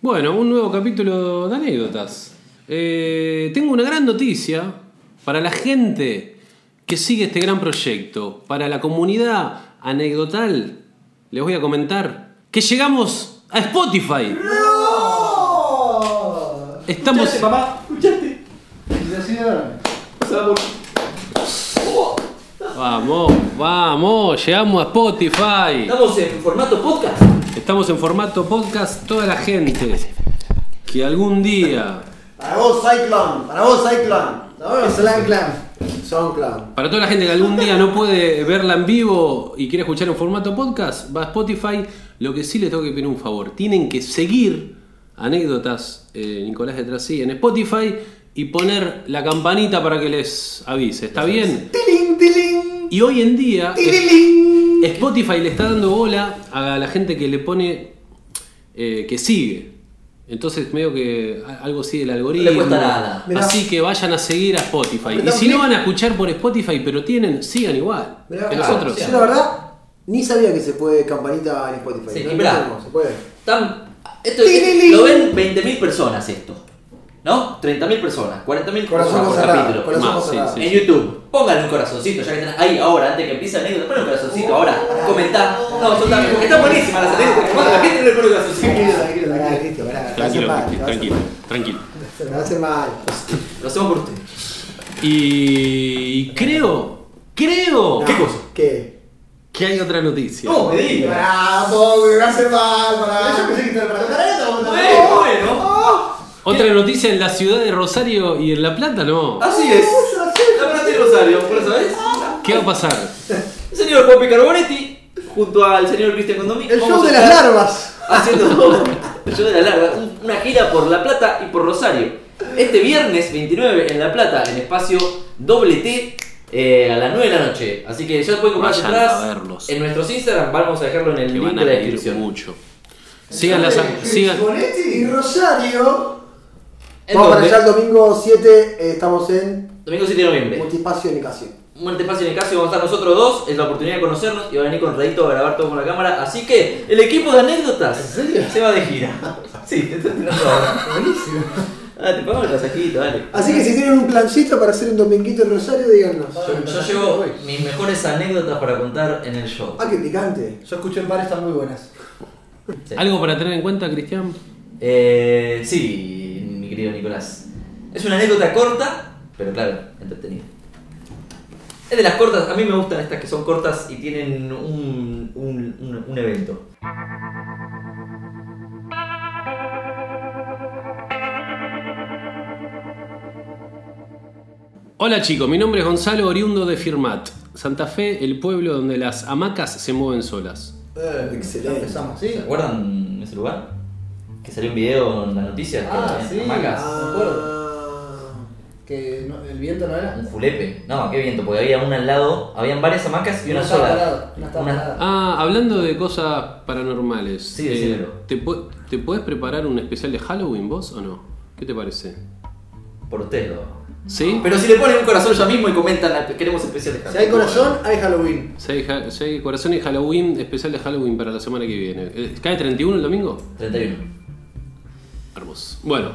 Bueno, un nuevo capítulo de anécdotas. Eh, tengo una gran noticia para la gente que sigue este gran proyecto, para la comunidad anecdotal. Les voy a comentar que llegamos a Spotify. Estamos. ¿Escuchaste, papá? ¿Escuchaste? Vamos, vamos, llegamos a Spotify. Estamos en formato podcast. Estamos en formato podcast. Toda la gente que algún día Para vos, Cyclone. Para vos, Cyclone. No, Slam Clan. SoundCloud. Para toda la gente que algún día no puede verla en vivo y quiere escuchar en formato podcast, va a Spotify. Lo que sí les tengo que pedir un favor, tienen que seguir anécdotas eh, Nicolás de Trasí en Spotify y poner la campanita para que les avise. ¿Está bien? Tiling, tiling. Y hoy en día Tiling. Spotify le está dando bola a la gente que le pone eh, que sigue. Entonces medio que algo sigue el algoritmo. No le cuesta nada. Así que vayan a seguir a Spotify. Y si no van a escuchar por Spotify, pero tienen, sigan igual. Que claro, nosotros. Yo la verdad ni sabía que se puede campanita en Spotify. Sí, no, y mirá. no, se puede. Tan- esto, Tililín. lo ven 20.000 personas esto. ¿No? 30.000 personas, 40.000 Corazón personas por cerrado, capítulo. corazón Más, sí, sí. En YouTube, pónganle un corazoncito, ya que están ahí ahora, antes que empiece la anécdota, ponle un corazoncito ahora, comentá. No, soltame, porque están buenísimas las anécdotas, cuando la gente no le pone un corazoncito. Tranquilo, tranquilo, pará, Tranquilo, tranquilo, tranquilo. mal. Te vas a hacer mal. Lo hacemos por usted. Y creo, creo ¿Qué cosa? ¿Qué? que hay otra noticia. No, me digas. Poco, me va a hacer mal, pará. Yo pensé que para esto, Bueno, bueno. Otra noticia en la ciudad de Rosario y en La Plata, ¿no? Así es. La plata de Rosario, ¿por eso sabes? ¿Qué va a pasar? El señor Pope Carbonetti, junto al señor Cristian Condomí. El show de las larvas. Haciendo el show de la larga, un- una gira por La Plata y por Rosario. Este viernes 29 en La Plata, en espacio doble T, eh, a las 9 de la noche. Así que ya pueden comprar Vayan a entradas verlos. en nuestros Instagram. Vamos a dejarlo en el Que link van de a la descripción. mucho. Sigan las sigan. Bonetti y Rosario. ¿En Vamos para allá el domingo 7. eh, estamos en Domingo 7 de noviembre. Multipacio Nicasio. Un espacio en el caso vamos a estar nosotros dos, es la oportunidad de conocernos y va a venir con Radito a grabar todo con la cámara. Así que el equipo de anécdotas se va de gira. Sí, te estoy tirando ahora. Buenísimo. Ah, te pongo el masajito, dale. Así que si tienen un plancito para hacer un dominguito en Rosario, díganos. Yo, yo llevo mis mejores anécdotas para contar en el show. Ah, qué picante. Yo escuché en par, están muy buenas. Sí. ¿Algo para tener en cuenta, Cristian? Eh, sí, querido Nicolás. Es una anécdota corta, pero claro, entretenida. Es de las cortas, a mí me gustan estas que son cortas y tienen un, un, un, un evento. Hola chicos, mi nombre es Gonzalo Oriundo de Firmat. Santa Fe, el pueblo donde las hamacas se mueven solas. Ya Excelente. empezamos, ¿Se ¿sí? acuerdan de ese lugar? Que salió un video en las noticias. que Ah, había sí. Hamacas. me acuerdo. Que no- el viento no era. Un julepe. No, qué viento, porque había una al lado, habían varias hamacas y una, estaba sola. parada, una estaba Una- parada. Ah, hablando de cosas paranormales. Sí, decímelo. ¿te, ¿Te puedes preparar un especial de Halloween vos o no? ¿Qué te parece? Por usted lo. ¿Sí? Pero si le ponen un corazón ya mismo y comentan, "Ah, queremos especial de Si hay corazón, hay Halloween. Si hay, si hay corazón y Halloween, especial de Halloween para la semana que viene. Eh, ¿Cae 31 el domingo? 31. Hermoso. Bueno,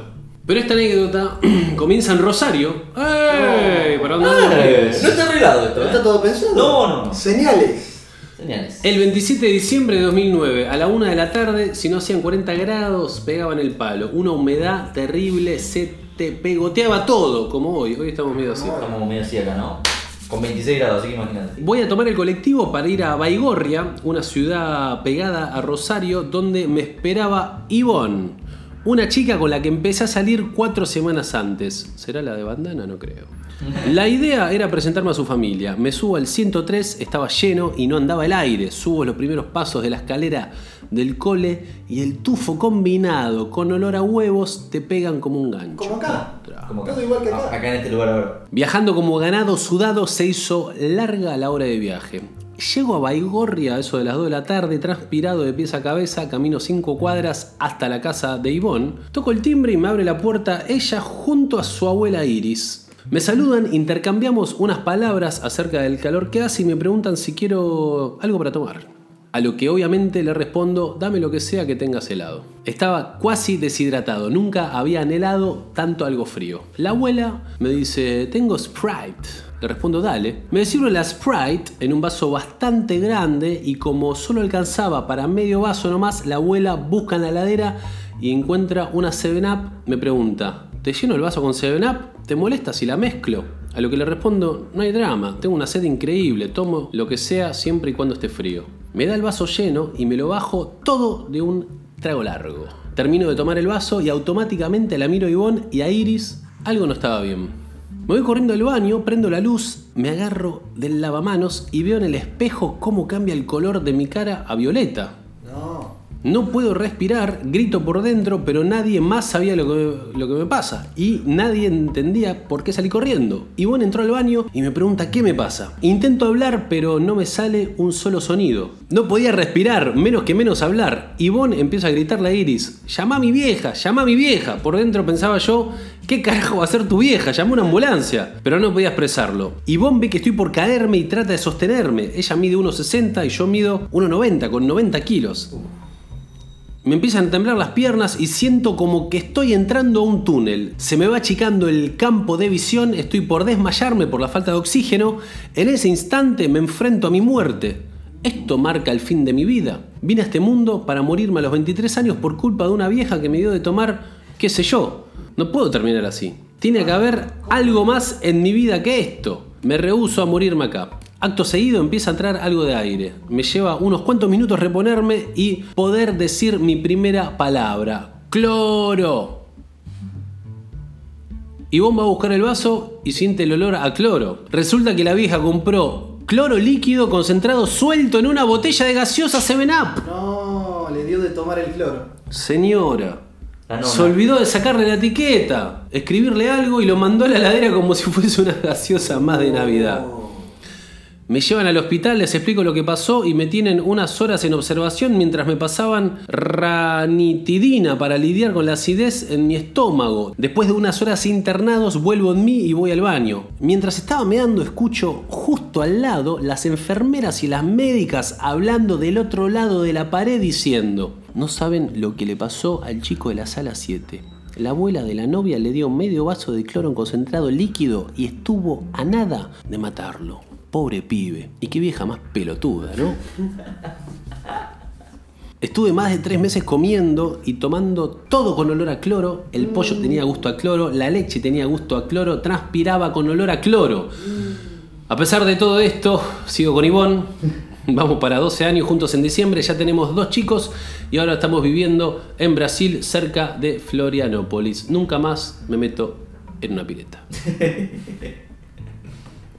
pero esta anécdota comienza en Rosario. ¡Ey! ¿Para dónde vamos? Eh, no está arreglado esto, ¿No ¿eh? está todo pensado? No, no, no. Señales. Señales. El 27 de diciembre de 2009, a la 1 de la tarde, si no hacían 40 grados, pegaban el palo. Una humedad terrible, se te pegoteaba todo, como hoy. Hoy estamos medio así. Estamos medio así acá, ¿no? Con 26 grados, así que imagínate. Voy a tomar el colectivo para ir a Baigorria, una ciudad pegada a Rosario, donde me esperaba Ivonne, Una chica con la que empecé a salir cuatro semanas antes. ¿Será la de bandana? No creo. La idea era presentarme a su familia. Me subo al 103, estaba lleno y no andaba el aire. Subo los primeros pasos de la escalera del cole y el tufo combinado con olor a huevos te pegan como un gancho. Como acá. Como Todo igual que acá. Acá en este lugar ahora. Viajando como ganado sudado se hizo larga la hora de viaje. Llego a Baigorria a eso de las 2 de la tarde, transpirado de pies a cabeza, camino 5 cuadras hasta la casa de Ivonne. Toco el timbre y me abre la puerta ella junto a su abuela Iris. Me saludan, intercambiamos unas palabras acerca del calor que hace y me preguntan si quiero algo para tomar. A lo que obviamente le respondo, dame lo que sea que tengas helado. Estaba cuasi deshidratado, nunca había anhelado tanto algo frío. La abuela me dice, tengo Sprite. Le respondo, dale. Me sirve la Sprite en un vaso bastante grande y como solo alcanzaba para medio vaso nomás, la abuela busca en la heladera y encuentra una 7-Up. Me pregunta, ¿te lleno el vaso con 7-Up? ¿Te molesta si la mezclo? A lo que le respondo, no hay drama, tengo una sed increíble, tomo lo que sea siempre y cuando esté frío. Me da el vaso lleno y me lo bajo todo de un trago largo. Termino de tomar el vaso y automáticamente la miro a Ivonne y a Iris, algo no estaba bien. Me voy corriendo al baño, prendo la luz, me agarro del lavamanos y veo en el espejo cómo cambia el color de mi cara a violeta. No. Puedo respirar, grito por dentro, pero nadie más sabía lo que, lo que me pasa. Y nadie entendía por qué salí corriendo. Ivonne entró al baño y me pregunta qué me pasa. Intento hablar, pero no me sale un solo sonido. No podía respirar, menos que menos hablar. Ivonne empieza a gritarle a Iris, llama a mi vieja, llama a mi vieja. Por dentro pensaba yo, ¿qué carajo va a ser tu vieja? Llama una ambulancia. Pero no podía expresarlo. Ivonne ve que estoy por caerme y trata de sostenerme. Ella mide 1,60 y yo mido 1,90 con 90 kilos. Me empiezan a temblar las piernas y siento como que estoy entrando a un túnel. Se me va achicando el campo de visión, estoy por desmayarme por la falta de oxígeno. En ese instante me enfrento a mi muerte. Esto marca el fin de mi vida. Vine a este mundo para morirme a los 23 años por culpa de una vieja que me dio de tomar, qué sé yo. No puedo terminar así. Tiene que haber algo más en mi vida que esto. Me rehúso a morirme acá. Acto seguido empieza a entrar algo de aire. Me lleva unos cuantos minutos reponerme y poder decir mi primera palabra. Cloro. Ivonne va a buscar el vaso y siente el olor a cloro. Resulta que la vieja compró cloro líquido concentrado suelto en una botella de gaseosa 7-Up. No, le dio de tomar el cloro. Señora. Nona. Se olvidó de sacarle la etiqueta, escribirle algo y lo mandó a la heladera como si fuese una gaseosa más de Navidad. Me llevan al hospital, les explico lo que pasó y me tienen unas horas en observación mientras me pasaban ranitidina para lidiar con la acidez en mi estómago. Después de unas horas internados vuelvo en mí y voy al baño. Mientras estaba meando escucho justo al lado las enfermeras y las médicas hablando del otro lado de la pared diciendo, no saben lo que le pasó al chico de la sala 7. La abuela de la novia le dio medio vaso de cloro en concentrado líquido y estuvo a nada de matarlo. Pobre pibe. Y qué vieja más pelotuda, ¿no? Estuve más de tres meses comiendo y tomando todo con olor a cloro. El pollo tenía gusto a cloro, la leche tenía gusto a cloro, transpiraba con olor a cloro. A pesar de todo esto, sigo con Ivonne. Vamos para 12 años juntos en diciembre, ya tenemos dos chicos y ahora estamos viviendo en Brasil cerca de Florianópolis. Nunca más me meto en una pileta.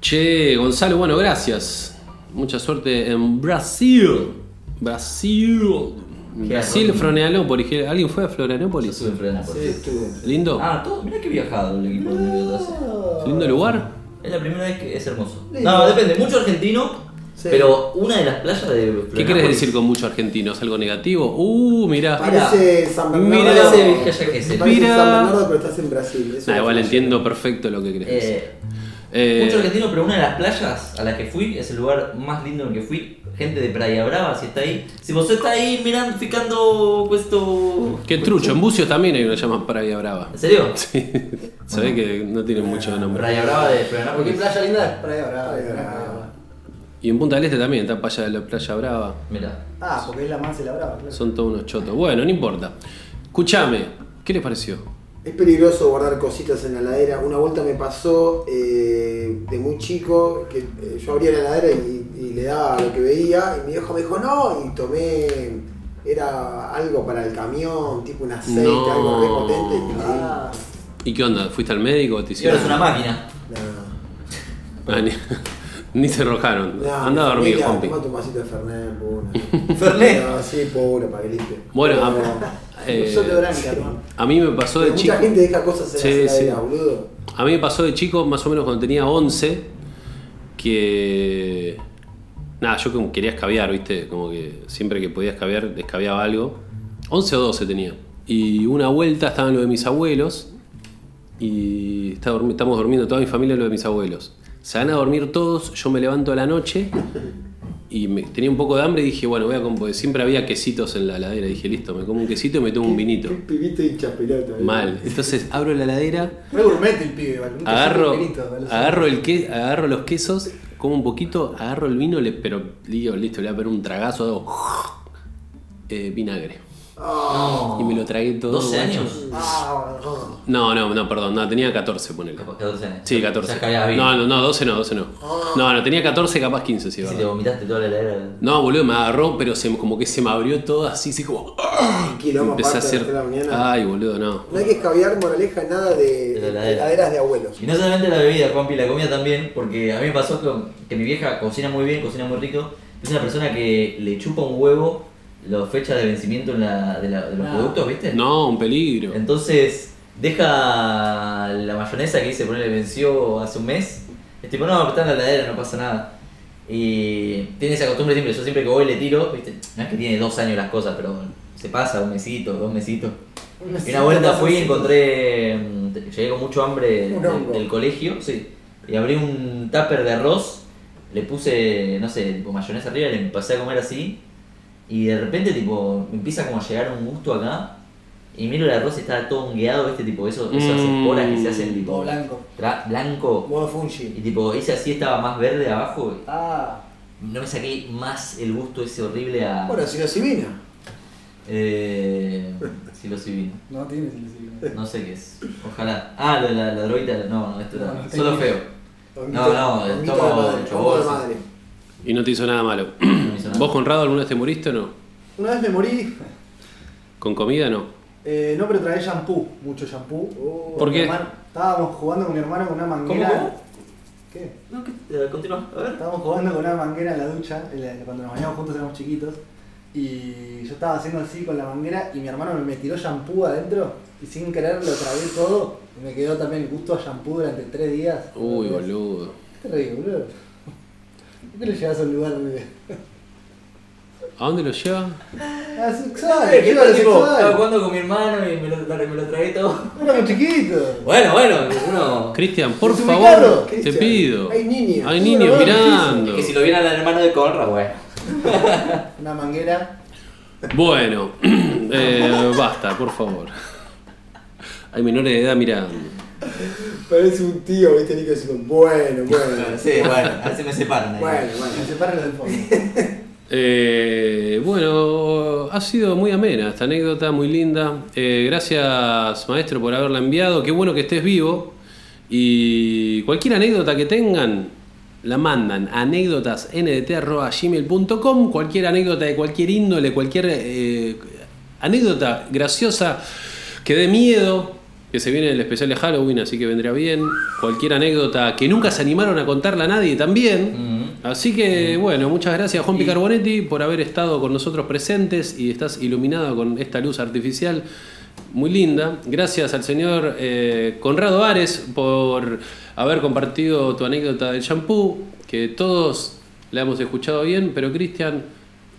Che, Gonzalo, bueno, gracias. Mucha suerte en Brasil. Brasil. Brasil? Florianópolis. ¿Alguien fue a Yo Florianópolis? estuve en Florianópolis. Sí, estuvo. ¿Lindo? Ah, todo, mirá que viajado el equipo de Idiotas. ¿Lindo lugar? Es la primera vez que es hermoso. Lindo. No, depende, mucho argentino, Sí. pero una de las playas de ¿Qué querés decir con mucho argentino? ¿Es algo negativo? Uh, mirá. Parece San Bernardo. Mira. Parece. Parece Mira. San Bernardo, pero estás en Brasil. Eso Nah, igual entiendo perfecto lo que querés decir. Eh, Eh, mucho argentino, pero una de las playas a las que fui es el lugar más lindo en el que fui. Gente de Praia Brava, si está ahí. Si vos está ahí mirando, ficando puesto. Qué trucho, en Bucios también hay una llama Praia Brava. ¿En serio? Sí, ve que no tiene mucho nombre. Praia Brava de ¿Por qué Florianópolis. playa linda es Praia Brava? Praia Brava. Brava. Y en Punta del Este también está playa, la Playa Brava. Mira. Ah, porque es la más elaborada, claro. Son todos unos chotos. Bueno, no importa. Escuchame, ¿qué les pareció? Es peligroso guardar cositas en la heladera. Una vuelta me pasó eh, de muy chico que eh, yo abría la heladera y, y le daba lo que veía y mi viejo me dijo no y tomé Era algo para el camión, tipo un aceite, No. algo re potente. y- Ah, ¿Y qué onda? ¿Fuiste al médico o te hicieron? es una máquina. No. Ah, ni, ni se rojaron. No, Anda a mi dormir, Juanpi. Tomate un vasito de Fernet, puro. Fernet. No, sí, puro, para que limpie. Bueno, eh, yo te a mí me pasó de chico. mucha gente deja cosas en Sí, la sí. boludo. A mí me pasó de chico, más o menos cuando tenía 11, que. Nada, yo como quería escabiar, ¿viste? Como que siempre que podía escabiar, escabiaba algo. 11 o 12 tenía. Y una vuelta estaba en lo de mis abuelos. Y está estamos durmiendo toda mi familia lo de mis abuelos. Se van a dormir todos, yo me levanto a la noche y me- tenía un poco de hambre y dije, bueno, voy a comer, siempre había quesitos en la heladera. Dije, listo, me como un quesito y me tomo un vinito. Un pibito. ¿eh? Mal. Entonces abro la heladera, Re gourmet el pibe, ¿vale? Un agarro, agarro, el que, agarro los quesos, como un poquito, agarro el vino, le, pero digo, listo, le voy a poner un tragazo, hago eh, vinagre. Ah, Y me lo tragué todo. 12 guacho. años. Ah, no. No, no, no, perdón, no, tenía 14, ponele. Capaz 14 años. Sí, 14. Ya escabeabas bien. No, no, no, 12 no, 12 no. No, no, tenía 14, capaz 15, sí, Si te vomitaste toda la heladera. No, boludo, me agarró, pero se, como que se me abrió todo así, así como. quilombo Empecé a hacer. Ay, boludo, no. No hay que escabiar moraleja nada de, De la de heladera. heladeras de abuelos. Y no solamente la bebida, Juanpi, la comida también, porque a mí me pasó que, que mi vieja cocina muy bien, cocina muy rico. Es una persona que le chupa un huevo las fechas de vencimiento en la- de, la- de los Ah. productos, ¿viste? No, un peligro. Entonces, deja la mayonesa que dice ponerle venció hace un mes. Es tipo, no, está en la heladera, no pasa nada. Y tiene esa costumbre siempre, yo siempre que voy le tiro, ¿viste? No es que tiene dos años las cosas, pero se pasa un mesito, dos mesitos. Y una vuelta fui y encontré. mm, Llegué con mucho hambre del, colegio, sí. Y abrí un tupper de arroz, le puse, no sé, tipo mayonesa arriba, le empecé a comer así. Y de repente, tipo, me empieza como a llegar un gusto acá. Y miro el arroz y está todo hongueado, ¿viste? Tipo, eso, esas Mm. esporas que se hacen, tipo. Todo blanco. tra- blanco. Modo fungi. Y tipo, ese así estaba más verde abajo. Ah, No me saqué más el gusto ese horrible a. Bueno, vino. Eh. Si lo vino. no tiene sentido. No sé qué es. Ojalá. Ah, lo de la, la droguita. No, no, esto No, Solo feo. No, no, madre. Y no te hizo nada malo. ¿Vos, Conrado, alguna vez te moriste o no? Una vez me morí, ¿Con comida no? eh, no, pero traía shampoo, mucho shampoo. Oh, ¿Por qué? hermano- estábamos jugando con mi hermano con una manguera. ¿Cómo, cómo? ¿Qué? No, ¿qué? Eh, Continúa. A ver. Estábamos jugando con una manguera en la ducha, en la- cuando nos bañamos juntos éramos chiquitos. Y yo estaba haciendo así con la manguera y mi hermano me tiró shampoo adentro y sin querer lo tragué todo. Y me quedó también el gusto a shampoo durante tres días. Uy, boludo. ¿Qué te reís, boludo? ¿Por qué le llevas a un lugar. ¿A dónde lo lleva? Ah, sexual, ¿Qué lleva tal, lo tipo? Estaba sexual. jugando con mi hermano y me lo, me lo tragué todo. Éramos chiquitos. Bueno, bueno, uno. Cristian, por favor, te Cristian. pido. Hay niños. Hay niños no, mirando. Es que si lo vieran al hermano de Conra, bueno. Una manguera. Bueno, eh, basta, por favor. Hay menores de edad mirando. Parece un tío, viste, Nico bueno, bueno. Sí, bueno, a veces me separan ahí. Bueno, bueno. Me separan del fondo. Eh, bueno, ha sido muy amena esta anécdota, muy linda. Eh, gracias, maestro, por haberla enviado. Qué bueno que estés vivo. Y cualquier anécdota que tengan, la mandan a anécdotasndt.gmail.com. Cualquier anécdota de cualquier índole, cualquier eh, anécdota graciosa que dé miedo, que se viene el especial de Halloween, así que vendrá bien. Cualquier anécdota que nunca se animaron a contarla a nadie también. Mm. Así que bueno, muchas gracias Juan Picarbonetti por haber estado con nosotros presentes y estás iluminado con esta luz artificial muy linda. Gracias al señor eh, Conrado Ares por haber compartido tu anécdota del shampoo, que todos la hemos escuchado bien, pero Cristian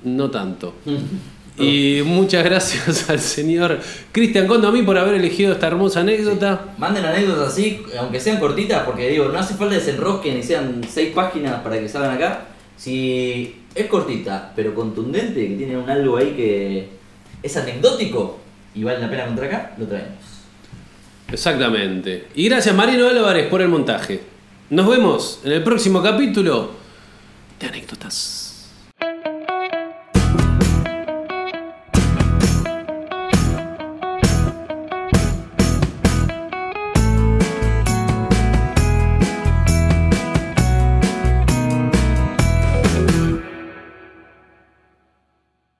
no tanto. Y muchas gracias al señor Cristian Condo a mí por haber elegido esta hermosa anécdota. Manden anécdotas así, aunque sean cortitas, porque digo, no hace falta desenrosquen y sean seis páginas para que salgan acá. Si es cortita, pero contundente, que tiene un algo ahí que es anecdótico y vale la pena contar acá, lo traemos. Exactamente. Y gracias Marino Álvarez por el montaje. Nos vemos en el próximo capítulo de anécdotas.